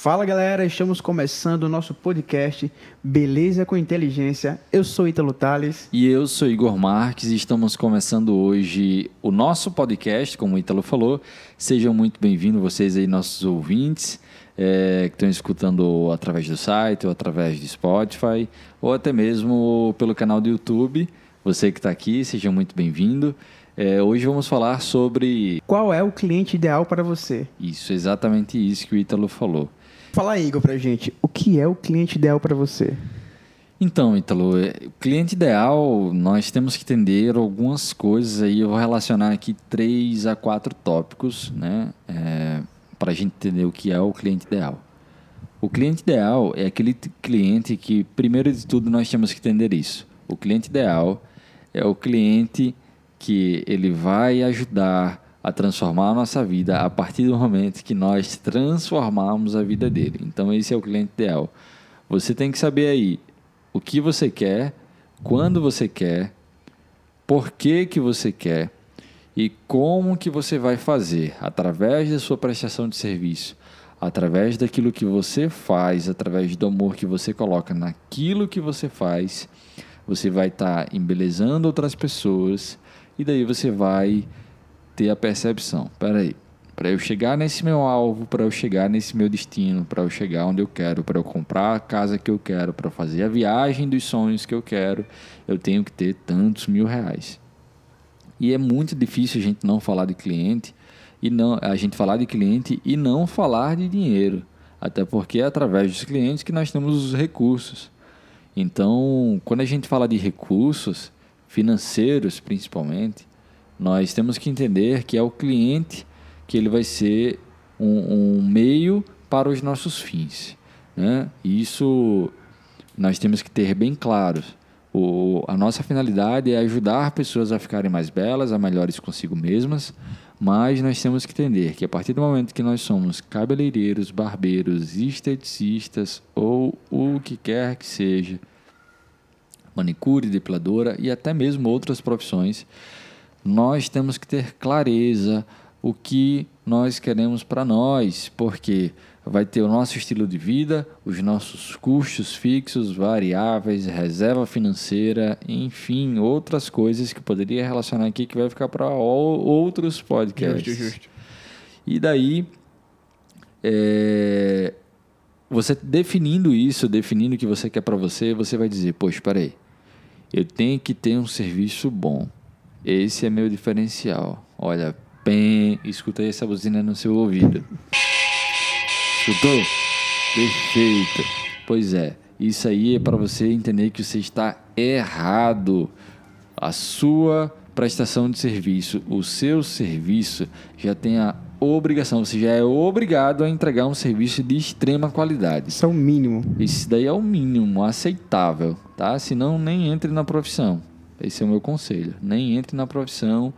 Fala galera, estamos começando o nosso podcast Beleza com Inteligência. Eu sou Ítalo Tales. E eu sou Igor Marques e estamos começando hoje o nosso podcast, como o Ítalo falou. Sejam muito bem-vindos vocês aí, nossos ouvintes, é, que estão escutando através do site, ou através do Spotify, ou até mesmo pelo canal do YouTube. Você que está aqui, seja muito bem-vindo. É, hoje vamos falar sobre. Qual é o cliente ideal para você? Isso, exatamente isso que o Ítalo falou. Fala aí, Igor, pra gente. O que é o cliente ideal para você? Então, Ítalo, é, o cliente ideal, nós temos que entender algumas coisas aí. Eu vou relacionar aqui três a quatro tópicos, né? É, para a gente entender o que é o cliente ideal. O cliente ideal é aquele cliente que, primeiro de tudo, nós temos que entender isso. O cliente ideal é o cliente que ele vai ajudar a transformar a nossa vida a partir do momento que nós transformarmos a vida dele. Então esse é o cliente ideal. Você tem que saber aí o que você quer, quando você quer, por que que você quer e como que você vai fazer através da sua prestação de serviço, através daquilo que você faz, através do amor que você coloca naquilo que você faz, você vai estar tá embelezando outras pessoas e daí você vai ter a percepção. Peraí, para eu chegar nesse meu alvo, para eu chegar nesse meu destino, para eu chegar onde eu quero, para eu comprar a casa que eu quero, para fazer a viagem dos sonhos que eu quero, eu tenho que ter tantos mil reais. E é muito difícil a gente não falar de cliente e não a gente falar de cliente e não falar de dinheiro, até porque é através dos clientes que nós temos os recursos. Então, quando a gente fala de recursos financeiros, principalmente, nós temos que entender que é o cliente que ele vai ser um, um meio para os nossos fins. Né? Isso nós temos que ter bem claro. O, a nossa finalidade é ajudar pessoas a ficarem mais belas, a melhores consigo mesmas, mas nós temos que entender que a partir do momento que nós somos cabeleireiros, barbeiros, esteticistas ou o que quer que seja, manicure, depiladora e até mesmo outras profissões, nós temos que ter clareza o que nós queremos para nós, porque vai ter o nosso estilo de vida, os nossos custos fixos, variáveis, reserva financeira, enfim, outras coisas que poderia relacionar aqui que vai ficar para outros podcasts. Justo, justo. E daí, é, você definindo isso, definindo o que você quer para você, você vai dizer, poxa, espera aí, eu tenho que ter um serviço bom esse é meu diferencial. Olha, bem, escutei essa buzina no seu ouvido. Escutou? Perfeito. Pois é, isso aí é para você entender que você está errado. A sua prestação de serviço, o seu serviço já tem a obrigação, você já é obrigado a entregar um serviço de extrema qualidade. Isso é o mínimo. Isso daí é o mínimo aceitável, tá? Senão nem entre na profissão. Esse é o meu conselho. Nem entre na profissão,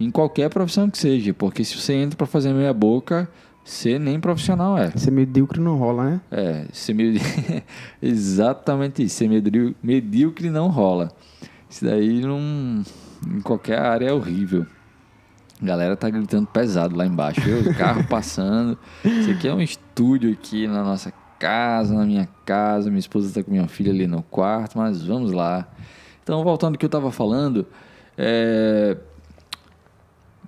em qualquer profissão que seja, porque se você entra para fazer meia boca, você nem profissional é. Ser medíocre não rola, né? É, ser medíocre. Exatamente isso. Ser medíocre não rola. Isso daí não. Em qualquer área é horrível. A galera tá gritando pesado lá embaixo. O carro passando. Isso aqui é um estúdio aqui na nossa casa, na minha casa. Minha esposa está com minha filha ali no quarto, mas vamos lá. Então, voltando ao que eu estava falando, é...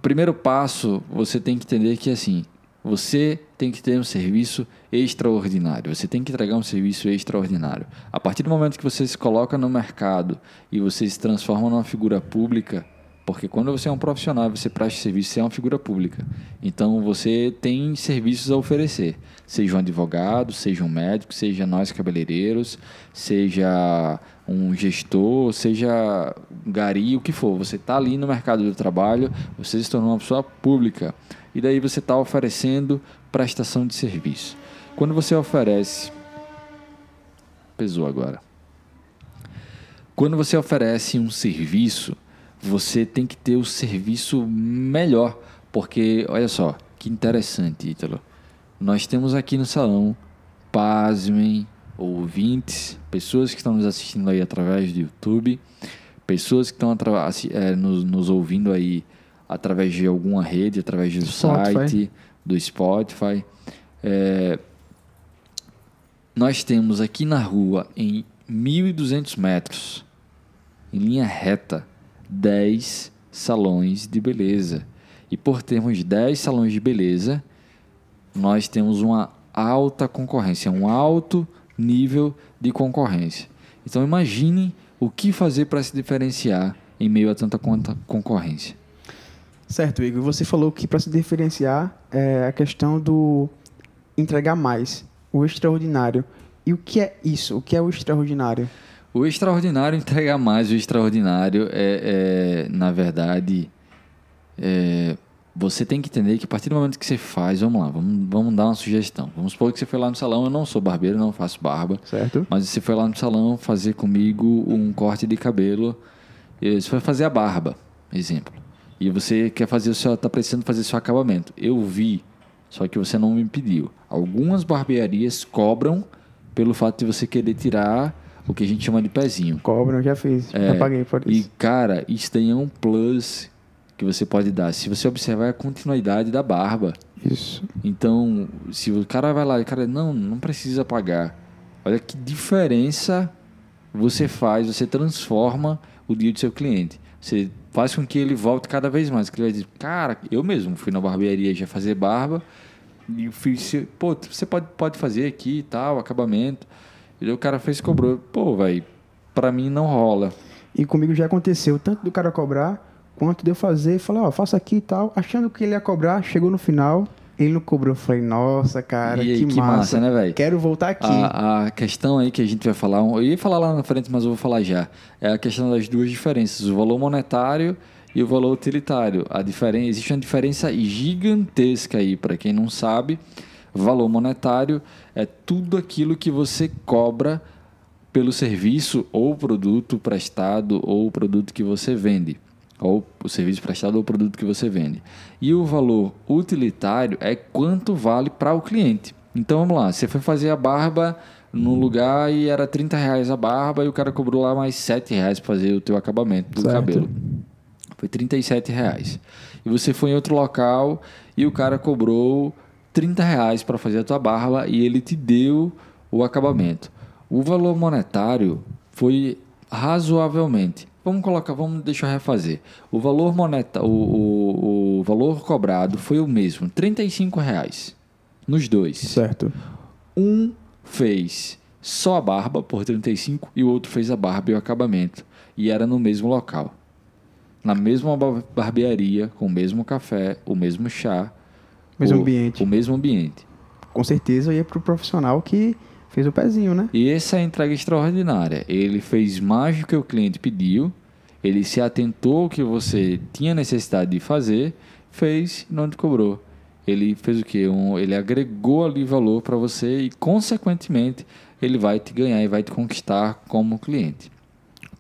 primeiro passo, você tem que entender que assim, você tem que ter um serviço extraordinário. Você tem que entregar um serviço extraordinário. A partir do momento que você se coloca no mercado e você se transforma numa figura pública, porque quando você é um profissional, você presta serviço, você é uma figura pública. Então você tem serviços a oferecer. Seja um advogado, seja um médico, seja nós cabeleireiros, seja um gestor, seja gari, o que for. Você está ali no mercado do trabalho, você se tornou uma pessoa pública. E daí você está oferecendo prestação de serviço. Quando você oferece. Pesou agora. Quando você oferece um serviço você tem que ter o serviço melhor. Porque, olha só, que interessante, Ítalo. Nós temos aqui no salão, pasmem, ouvintes, pessoas que estão nos assistindo aí através do YouTube, pessoas que estão é, nos, nos, ouvindo aí através de alguma rede, através do Spotify. site, do Spotify. É, nós temos aqui na rua, em 1.200 metros, em linha reta, 10 salões de beleza. E por termos 10 salões de beleza, nós temos uma alta concorrência, um alto nível de concorrência. Então imagine o que fazer para se diferenciar em meio a tanta concorrência. Certo, Igor. Você falou que para se diferenciar é a questão do entregar mais, o extraordinário. E o que é isso? O que é o extraordinário? O extraordinário, entregar mais o extraordinário é, é na verdade, é, você tem que entender que a partir do momento que você faz, vamos lá, vamos, vamos dar uma sugestão. Vamos supor que você foi lá no salão, eu não sou barbeiro, não faço barba. Certo. Mas você foi lá no salão fazer comigo um corte de cabelo, você foi fazer a barba, exemplo. E você quer fazer o seu, tá precisando fazer seu acabamento. Eu vi, só que você não me pediu. Algumas barbearias cobram pelo fato de você querer tirar o que a gente chama de pezinho. Cobram, já fiz, é, já paguei por isso. E cara, isso tem um plus que você pode dar. Se você observar é a continuidade da barba. Isso. Então, se o cara vai lá e o cara, não, não precisa pagar. Olha que diferença você faz, você transforma o dia do seu cliente. Você faz com que ele volte cada vez mais. Que ele vai dizer, cara, eu mesmo fui na barbearia já fazer barba e fiz, pô, você pode, pode fazer aqui e tal, acabamento. E o cara fez cobrou. Pô, velho, pra mim não rola. E comigo já aconteceu, tanto do cara cobrar quanto de eu fazer, falar, ó, faça aqui e tal, achando que ele ia cobrar, chegou no final, ele não cobrou. Eu falei, nossa, cara, aí, que, que, massa, massa né, velho? Quero voltar aqui. A, a, questão aí que a gente vai falar, eu ia falar lá na frente, mas eu vou falar já. É a questão das duas diferenças, o valor monetário e o valor utilitário. A diferença, existe uma diferença gigantesca aí, para quem não sabe. Valor monetário é tudo aquilo que você cobra pelo serviço ou produto prestado ou produto que você vende ou o serviço prestado ou o produto que você vende. E o valor utilitário é quanto vale para o cliente. Então vamos lá, você foi fazer a barba no lugar e era 30 reais a barba e o cara cobrou lá mais 7 reais para fazer o teu acabamento do certo. cabelo. Foi 37 reais. E você foi em outro local e o cara cobrou 30 reais para fazer a tua barba e ele te deu o acabamento. O valor monetário foi razoavelmente Vamos colocar, vamos deixar eu refazer. O valor moneta, o, o, o valor cobrado foi o mesmo, 35 reais nos dois. Certo. Um fez só a barba por 35 e o outro fez a barba e o acabamento. E era no mesmo local. Na mesma barbearia, com o mesmo café, o mesmo chá. Mesmo o, ambiente. O mesmo ambiente. Com certeza ia para o profissional que fez o pezinho, né? E essa é a entrega extraordinária. Ele fez mais do que o cliente pediu, ele se atentou ao que você tinha necessidade de fazer, fez e não te cobrou. Ele fez o quê? Um, ele agregou ali valor para você e, consequentemente, ele vai te ganhar e vai te conquistar como cliente.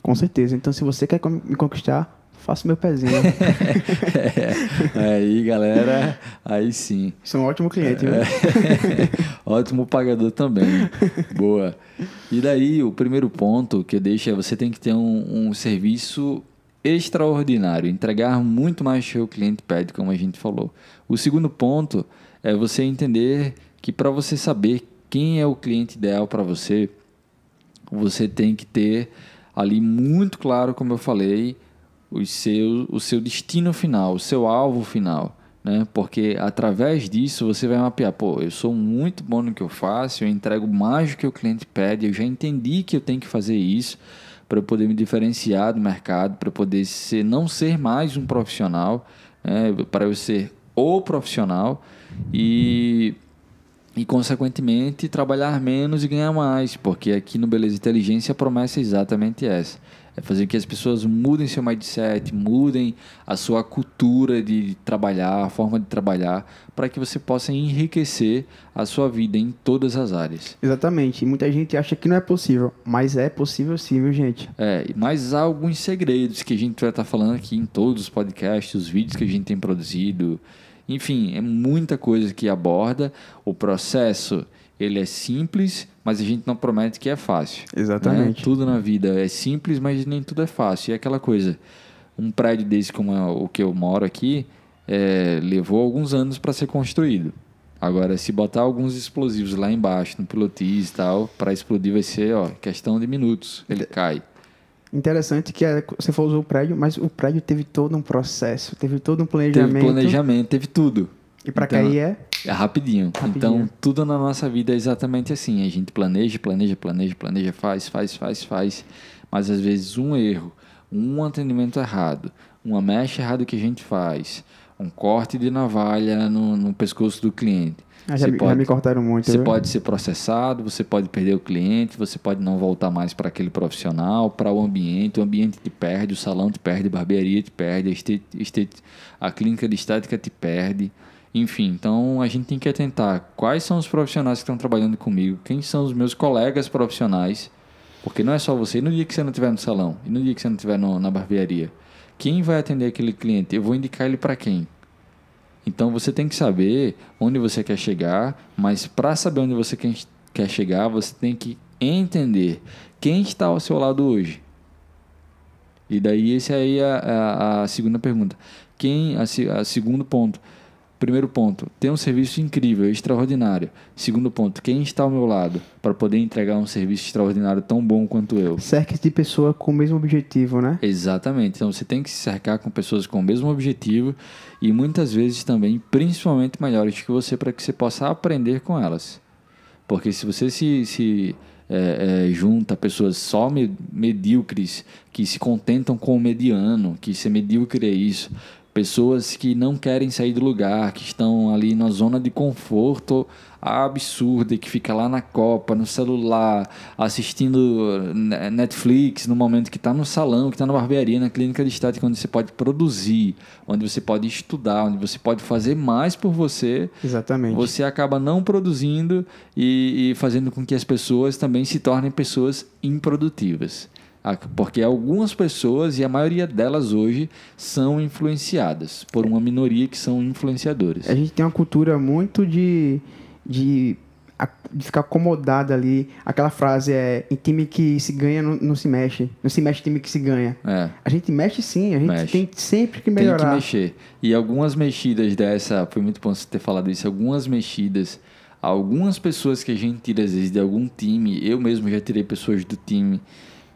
Com certeza. Então, se você quer me conquistar, faço meu pezinho. é, aí, galera, aí sim. Sou um ótimo cliente, viu? É. ótimo pagador também. Boa. E daí, o primeiro ponto que eu deixo é você tem que ter um, um serviço extraordinário, entregar muito mais que o cliente pede, como a gente falou. O segundo ponto é você entender que para você saber quem é o cliente ideal para você, você tem que ter ali muito claro, como eu falei, o seu, o seu destino final, o seu alvo final. Né? Porque através disso você vai mapear, pô, eu sou muito bom no que eu faço, eu entrego mais do que o cliente pede, eu já entendi que eu tenho que fazer isso para eu poder me diferenciar do mercado, para poder ser, não ser mais um profissional, né? para eu ser o profissional e, e, consequentemente, trabalhar menos e ganhar mais, porque aqui no Beleza Inteligência a promessa é exatamente essa é fazer que as pessoas mudem seu mindset, mudem a sua cultura de trabalhar, a forma de trabalhar, para que você possa enriquecer a sua vida em todas as áreas. Exatamente. E muita gente acha que não é possível, mas é possível sim, viu, gente? É, mas há alguns segredos que a gente vai estar falando aqui em todos os podcasts, os vídeos que a gente tem produzido. Enfim, é muita coisa que aborda o processo ele é simples, mas a gente não promete que é fácil. Né? Exatamente. Né? Tudo na vida é simples, mas nem tudo é fácil. E é aquela coisa, um prédio desse como é o que eu moro aqui, é, levou alguns anos para ser construído. Agora, se botar alguns explosivos lá embaixo, no pilotis e tal, para explodir vai ser, ó, questão de minutos. Ele cai. Interessante que é, você falou o prédio, mas o prédio teve todo um processo, teve todo um planejamento. Teve planejamento, teve tudo. E para então, cair é? É rapidinho. rapidinho. Então, tudo na nossa vida é exatamente assim. A gente planeja, planeja, planeja, planeja, faz, faz, faz, faz. Mas às vezes um erro, um atendimento errado, uma mecha errada que a gente faz, um corte de navalha no, no pescoço do cliente ah, já, pode, já, me cortaram muito. Você viu? pode ser processado, você pode perder o cliente, você pode não voltar mais para aquele profissional, para o ambiente. O ambiente te perde, o salão te perde, a barbearia te perde, a, estet, estet, a clínica de estética te perde. Enfim, então a gente tem que atentar quais são os profissionais que estão trabalhando comigo, quem são os meus colegas profissionais, porque não é só você. E no dia que você não estiver no salão, e no dia que você não estiver na barbearia, quem vai atender aquele cliente? Eu vou indicar ele para quem? Então você tem que saber onde você quer chegar, mas para saber onde você quer chegar, você tem que entender quem está ao seu lado hoje. E daí esse aí é a, a segunda pergunta. Quem a, a segundo ponto Primeiro ponto, ter um serviço incrível, extraordinário. Segundo ponto, quem está ao meu lado para poder entregar um serviço extraordinário tão bom quanto eu? Cerque de pessoa com o mesmo objetivo, né? Exatamente. Então você tem que se cercar com pessoas com o mesmo objetivo e muitas vezes também, principalmente melhores que você, para que você possa aprender com elas. Porque se você se, se é, é, junta pessoas só medíocres, que se contentam com o mediano, que ser medíocre é isso, pessoas que não querem sair do lugar, que estão ali na zona de conforto absurda, que fica lá na copa, no celular, assistindo Netflix no momento que está no salão, que está na barbearia, na clínica de estática, onde você pode produzir, onde você pode estudar, onde você pode fazer mais por você. Exatamente. Você acaba não produzindo e, e fazendo com que as pessoas também se tornem pessoas improdutivas. Porque algumas pessoas, e a maioria delas hoje, são influenciadas por uma minoria que são influenciadores. A gente tem uma cultura muito de, de, de ficar acomodada ali. Aquela frase é: em time que se ganha não, não se mexe. Não se mexe time que se ganha. É. A gente mexe sim, a gente mexe. tem sempre que melhorar. Tem que mexer. E algumas mexidas dessa, foi muito bom você ter falado isso, algumas mexidas. Algumas pessoas que a gente tira, às vezes, de algum time, eu mesmo já tirei pessoas do time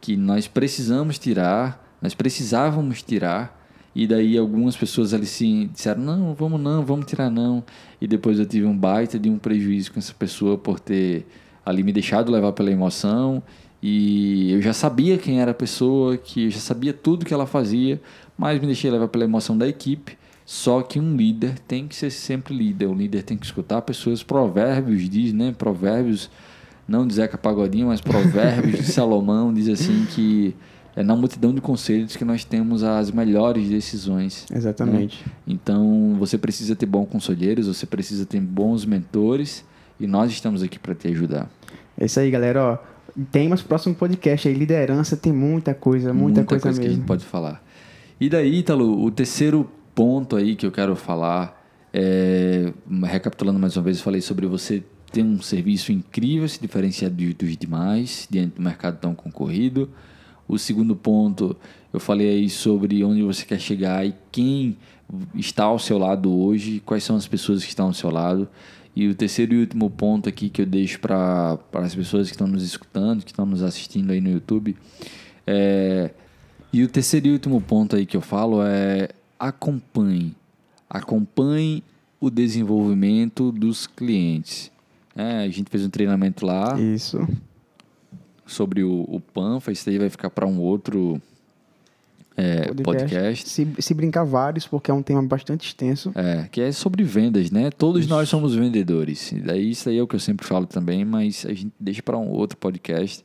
que nós precisamos tirar, nós precisávamos tirar, e daí algumas pessoas ali se disseram, não, vamos não, vamos tirar não. E depois eu tive um baita de um prejuízo com essa pessoa por ter ali me deixado levar pela emoção. E eu já sabia quem era a pessoa, que eu já sabia tudo que ela fazia, mas me deixei levar pela emoção da equipe. Só que um líder tem que ser sempre líder. O líder tem que escutar pessoas. Provérbios diz, né? Provérbios não de Zeca Pagodinho, mas Provérbios de Salomão diz assim que é na multidão de conselhos que nós temos as melhores decisões. Né? Exatamente. Né? Então, você precisa ter bons conselheiros, você precisa ter bons mentores e nós estamos aqui para te ajudar. É isso aí, galera. Ó, tem mais próximo podcast aí, liderança, tem muita coisa, muita, muita coisa, coisa mesmo. que a gente pode falar. E daí, Ítalo, o terceiro ponto aí que eu quero falar é, recapitulando mais uma vez, falei sobre você tem um serviço incrível, se diferenciar dos demais, diante do mercado tão concorrido. O segundo ponto, eu falei aí sobre onde você quer chegar e quem está ao seu lado hoje, quais são as pessoas que estão ao seu lado. E o terceiro e último ponto aqui que eu deixo para as pessoas que estão nos escutando, que estão nos assistindo aí no YouTube. É, e o terceiro e último ponto aí que eu falo é acompanhe. Acompanhe o desenvolvimento dos clientes. É, a gente fez um treinamento lá. Isso. Sobre o, o Panfa. Isso aí vai ficar para um outro é, podcast. podcast. Se, se brincar vários, porque é um tema bastante extenso. É, que é sobre vendas, né? Todos isso. nós somos vendedores. E daí isso aí é o que eu sempre falo também, mas a gente deixa para um outro podcast.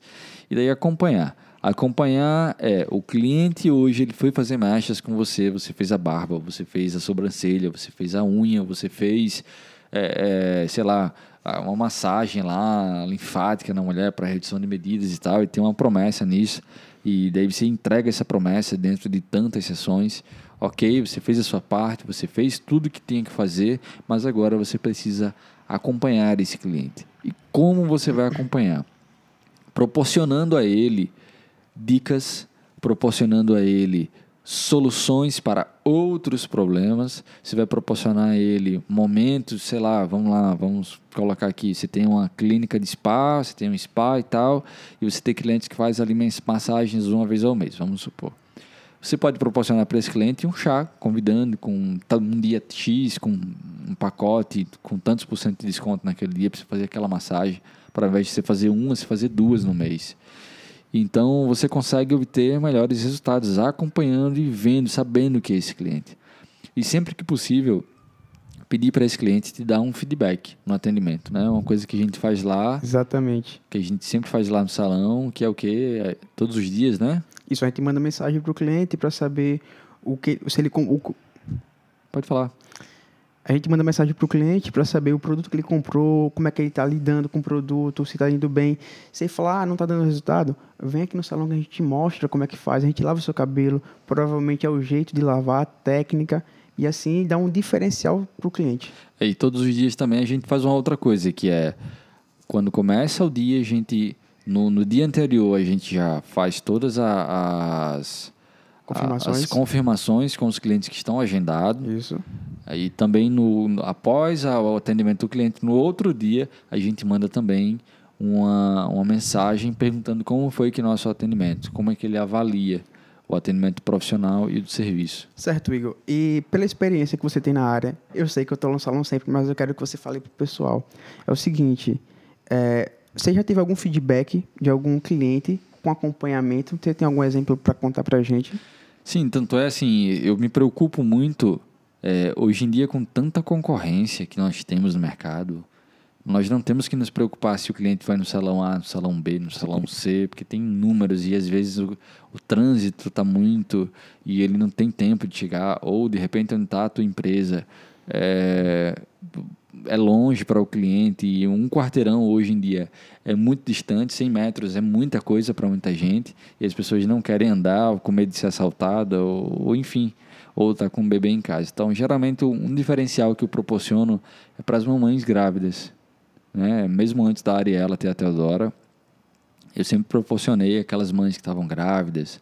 E daí acompanhar. Acompanhar é o cliente hoje ele foi fazer mechas com você, você fez a barba, você fez a sobrancelha, você fez a unha, você fez, é, é, sei lá, uma massagem lá, linfática na mulher para redução de medidas e tal, e tem uma promessa nisso. E daí você entrega essa promessa dentro de tantas sessões. Ok, você fez a sua parte, você fez tudo que tinha que fazer, mas agora você precisa acompanhar esse cliente. E como você vai acompanhar? Proporcionando a ele dicas, proporcionando a ele soluções para outros problemas, você vai proporcionar a ele momentos, sei lá, vamos lá, vamos colocar aqui, você tem uma clínica de spa, você tem um spa e tal, e você tem clientes que fazem ali massagens uma vez ao mês, vamos supor. Você pode proporcionar para esse cliente um chá, convidando com um dia X, com um pacote, com tantos por cento de desconto naquele dia, para você fazer aquela massagem, para ao invés de você fazer uma, você fazer duas no mês. Então você consegue obter melhores resultados acompanhando e vendo, sabendo que é esse cliente. E sempre que possível, pedir para esse cliente te dar um feedback no atendimento, né? Uma coisa que a gente faz lá. Exatamente. Que a gente sempre faz lá no salão, que é o quê? É todos os dias, né? Isso, a gente manda mensagem para o cliente para saber o que, se ele... O, Pode falar a gente manda mensagem para o cliente para saber o produto que ele comprou, como é que ele está lidando com o produto, se está indo bem. Se ele falar, ah, não está dando resultado, vem aqui no salão que a gente te mostra como é que faz. A gente lava o seu cabelo, provavelmente é o jeito de lavar, a técnica, e assim dá um diferencial para o cliente. E todos os dias também a gente faz uma outra coisa, que é quando começa o dia, a gente, no, no dia anterior, a gente já faz todas as confirmações. as confirmações com os clientes que estão agendados. Isso. Aí também no, após o atendimento do cliente, no outro dia, a gente manda também uma, uma mensagem perguntando como foi que nosso atendimento, como é que ele avalia o atendimento profissional e do serviço. Certo, Igor. E pela experiência que você tem na área, eu sei que eu estou no salão sempre, mas eu quero que você fale para o pessoal. É o seguinte, é, você já teve algum feedback de algum cliente com acompanhamento? Você tem algum exemplo para contar para a gente? Sim, tanto é assim, eu me preocupo muito é, hoje em dia, com tanta concorrência que nós temos no mercado, nós não temos que nos preocupar se o cliente vai no salão A, no salão B, no salão C, porque tem números e às vezes o, o trânsito está muito e ele não tem tempo de chegar, ou de repente onde está a tua empresa. É, é longe para o cliente e um quarteirão hoje em dia é muito distante, 100 metros é muita coisa para muita gente e as pessoas não querem andar com medo de ser assaltada ou, ou enfim ou está com um bebê em casa. Então, geralmente, um diferencial que eu proporciono é para as mamães grávidas. Né? Mesmo antes da Ariela ter a Teodora, eu sempre proporcionei aquelas mães que estavam grávidas,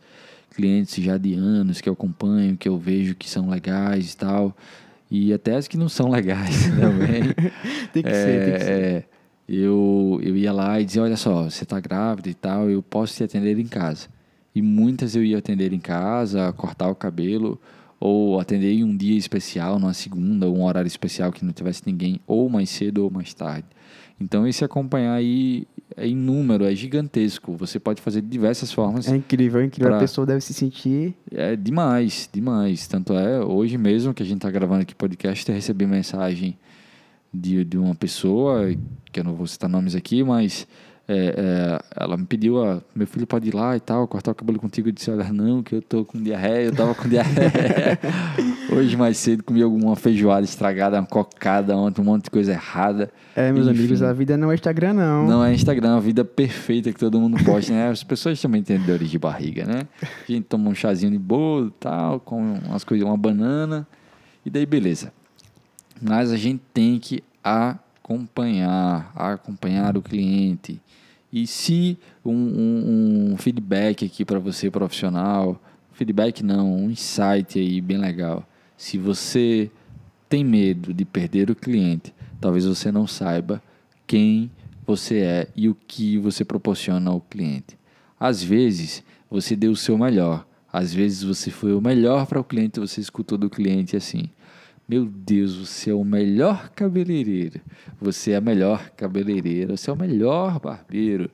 clientes já de anos que eu acompanho, que eu vejo que são legais e tal, e até as que não são legais também. tem que é, ser, tem que ser. É, eu, eu ia lá e dizia, olha só, você está grávida e tal, eu posso te atender em casa. E muitas eu ia atender em casa, cortar o cabelo, ou atender em um dia especial, numa segunda, ou um horário especial que não tivesse ninguém, ou mais cedo ou mais tarde. Então, esse acompanhar aí é inúmero, é gigantesco. Você pode fazer de diversas formas. É incrível, é incrível. Pra... A pessoa deve se sentir. É demais, demais. Tanto é, hoje mesmo que a gente está gravando aqui podcast, eu recebi mensagem de, de uma pessoa, que eu não vou citar nomes aqui, mas é, é, ela me pediu, ó, meu filho pode ir lá e tal, cortar o cabelo contigo. Eu disse, olha, não, que eu tô com diarreia, eu tava com diarreia. Hoje mais cedo comi alguma feijoada estragada, uma cocada ontem, um monte de coisa errada. É, meus Enfim, amigos, a vida não é Instagram, não. Não é Instagram, a vida perfeita que todo mundo posta, né? As pessoas também têm dores de barriga, né? A gente toma um chazinho de bolo e tal, com umas coisas, uma banana, e daí beleza. Mas a gente tem que acompanhar, acompanhar o cliente e se um, um, um feedback aqui para você profissional, feedback não, um insight aí bem legal. Se você tem medo de perder o cliente, talvez você não saiba quem você é e o que você proporciona ao cliente. Às vezes você deu o seu melhor, às vezes você foi o melhor para o cliente, você escutou do cliente assim. Meu Deus, você é o melhor cabeleireiro. Você é a melhor cabeleireira. Você é o melhor barbeiro.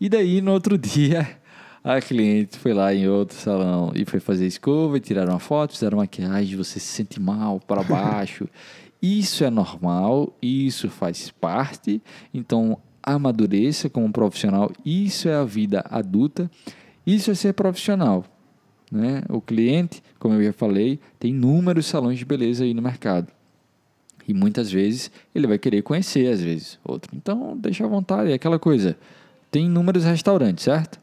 E daí, no outro dia, a cliente foi lá em outro salão e foi fazer escova, tiraram uma foto, fizeram maquiagem, você se sente mal, para baixo. isso é normal, isso faz parte. Então, amadureça como profissional. Isso é a vida adulta. Isso é ser profissional. Né? O cliente, como eu já falei, tem inúmeros salões de beleza aí no mercado. E muitas vezes ele vai querer conhecer, às vezes, outro. Então, deixa à vontade. É aquela coisa. Tem inúmeros restaurantes, certo?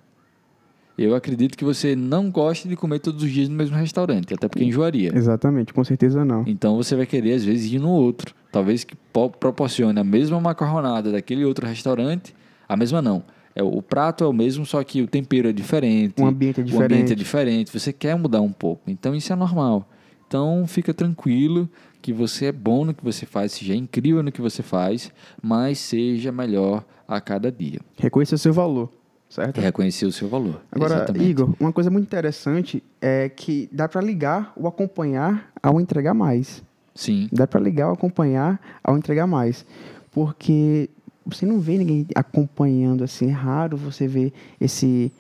Eu acredito que você não gosta de comer todos os dias no mesmo restaurante, até porque enjoaria. Exatamente, com certeza não. Então você vai querer, às vezes, ir no outro. Talvez que proporcione a mesma macarronada daquele outro restaurante. A mesma não. É o prato é o mesmo, só que o tempero é diferente. O ambiente é O ambiente é diferente. diferente. Você quer mudar um pouco. Então isso é normal. Então fica tranquilo que você é bom no que você faz, seja incrível no que você faz, mas seja melhor a cada dia. Reconheça o seu valor, certo? Reconhecer o seu valor. Agora, Exatamente. Igor, uma coisa muito interessante é que dá para ligar o acompanhar ao entregar mais. Sim. Dá para ligar o acompanhar ao entregar mais. Porque você não vê ninguém acompanhando assim, é raro você ver esse,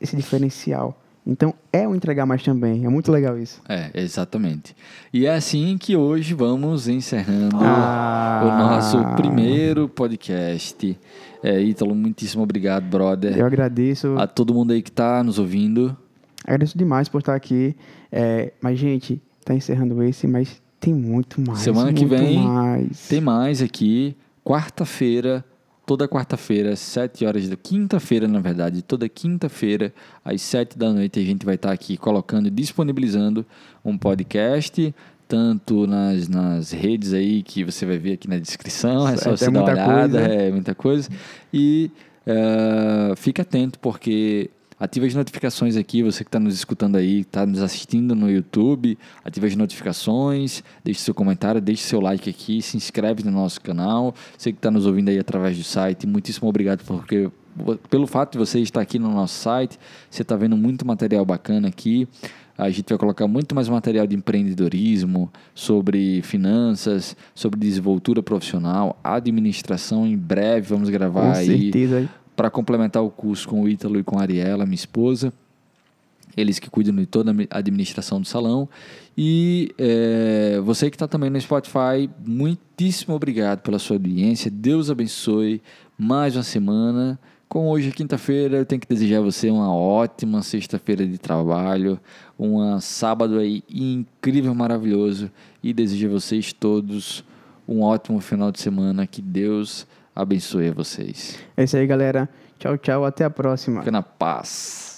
esse diferencial. Então, é o entregar mais também. É muito legal isso. É, exatamente. E é assim que hoje vamos encerrando Ah. o nosso primeiro podcast. É, Ítalo, muitíssimo obrigado, brother. Eu agradeço. A todo mundo aí que tá nos ouvindo. Agradeço demais por estar aqui. É, mas, gente, tá encerrando esse, mas tem muito mais. Semana que muito vem mais. Tem mais aqui, quarta-feira, toda quarta-feira, sete horas da quinta-feira, na verdade, toda quinta-feira, às sete da noite, a gente vai estar aqui colocando e disponibilizando um podcast, tanto nas, nas redes aí que você vai ver aqui na descrição, é só Certo, você é dar uma olhada, coisa. é muita coisa. E eh, fica atento, porque ative as notificações aqui, você que está nos escutando aí, está nos assistindo no YouTube, ative as notificações, deixe seu comentário, deixe seu like aqui, se inscreve no nosso canal. Você que está nos ouvindo aí através do site, muitíssimo obrigado porque pelo fato de você estar aqui no nosso site, você está vendo muito material bacana aqui. A gente vai colocar muito mais material de empreendedorismo, sobre finanças, sobre desenvoltura profissional, administração. Em breve vamos gravar Com aí certeza. Para complementar o curso com o Ítalo e com a Ariela, minha esposa. Eles que cuidam de toda a administração do salão. E é, você que está também no Spotify, muitíssimo obrigado pela sua audiência. Deus abençoe mais uma semana. Com hoje, quinta-feira, eu tenho que desejar a você uma ótima sexta-feira de trabalho, um sábado aí incrível, maravilhoso. E desejo a vocês todos um ótimo final de semana. Que Deus abençoe a vocês. É isso aí, galera. Tchau, tchau. Até a próxima. Fica na paz.